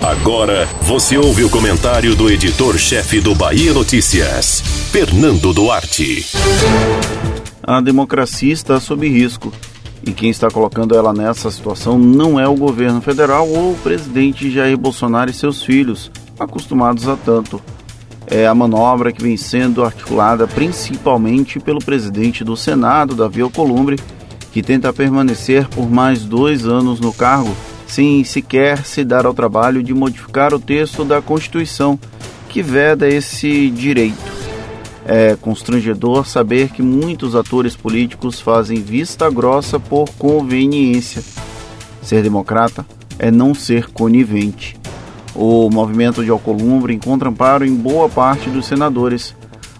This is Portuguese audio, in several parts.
Agora você ouve o comentário do editor-chefe do Bahia Notícias, Fernando Duarte. A democracia está sob risco. E quem está colocando ela nessa situação não é o governo federal ou o presidente Jair Bolsonaro e seus filhos, acostumados a tanto. É a manobra que vem sendo articulada principalmente pelo presidente do Senado, Davi Alcolumbre, que tenta permanecer por mais dois anos no cargo, sem sequer se dar ao trabalho de modificar o texto da Constituição que veda esse direito. É constrangedor saber que muitos atores políticos fazem vista grossa por conveniência. Ser democrata é não ser conivente. O movimento de Alcolumbre encontra amparo em boa parte dos senadores.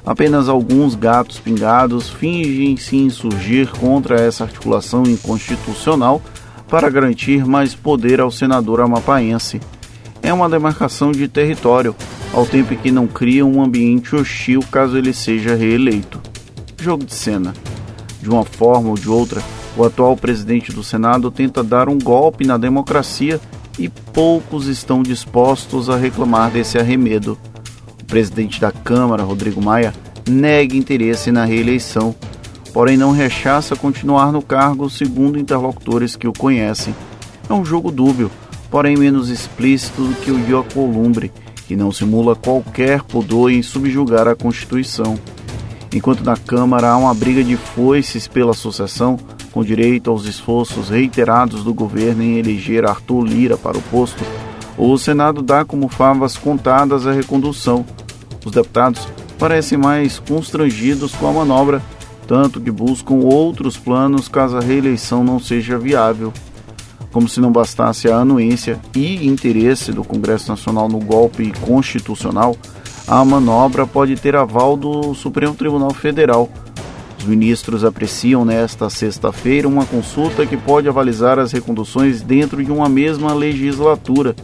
Apenas alguns gatos pingados fingem se insurgir contra essa articulação inconstitucional para garantir mais poder ao senador amapaense. É uma demarcação de território ao tempo em que não cria um ambiente hostil caso ele seja reeleito. Jogo de cena. De uma forma ou de outra, o atual presidente do Senado tenta dar um golpe na democracia e poucos estão dispostos a reclamar desse arremedo. O presidente da Câmara, Rodrigo Maia, nega interesse na reeleição, porém não rechaça continuar no cargo, segundo interlocutores que o conhecem. É um jogo dúbio, porém menos explícito do que o de Alcolumbre, que não simula qualquer pudor em subjugar a Constituição. Enquanto na Câmara há uma briga de foices pela sucessão, com direito aos esforços reiterados do governo em eleger Arthur Lira para o posto, o Senado dá como favas contadas a recondução. Os deputados parecem mais constrangidos com a manobra, tanto que buscam outros planos caso a reeleição não seja viável. Como se não bastasse a anuência e interesse do Congresso Nacional no golpe constitucional, a manobra pode ter aval do Supremo Tribunal Federal. Os ministros apreciam nesta sexta-feira uma consulta que pode avalizar as reconduções dentro de uma mesma legislatura,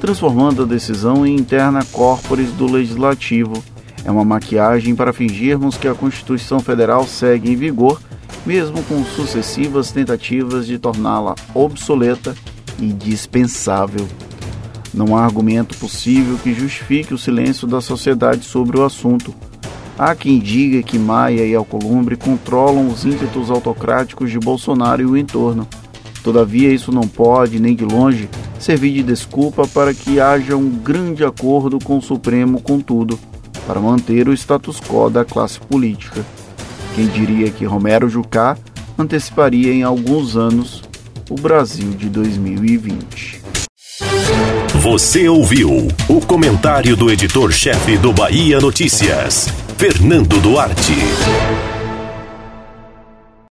transformando a decisão em interna corporis do legislativo. É uma maquiagem para fingirmos que a Constituição Federal segue em vigor mesmo com sucessivas tentativas de torná-la obsoleta e dispensável. Não há argumento possível que justifique o silêncio da sociedade sobre o assunto. Há quem diga que Maia e Alcolumbre controlam os ímpetos autocráticos de Bolsonaro e o entorno. Todavia, isso não pode, nem de longe, servir de desculpa para que haja um grande acordo com o Supremo, contudo, para manter o status quo da classe política. Quem diria que Romero Jucá anteciparia em alguns anos o Brasil de 2020. Você ouviu o comentário do editor-chefe do Bahia Notícias, Fernando Duarte.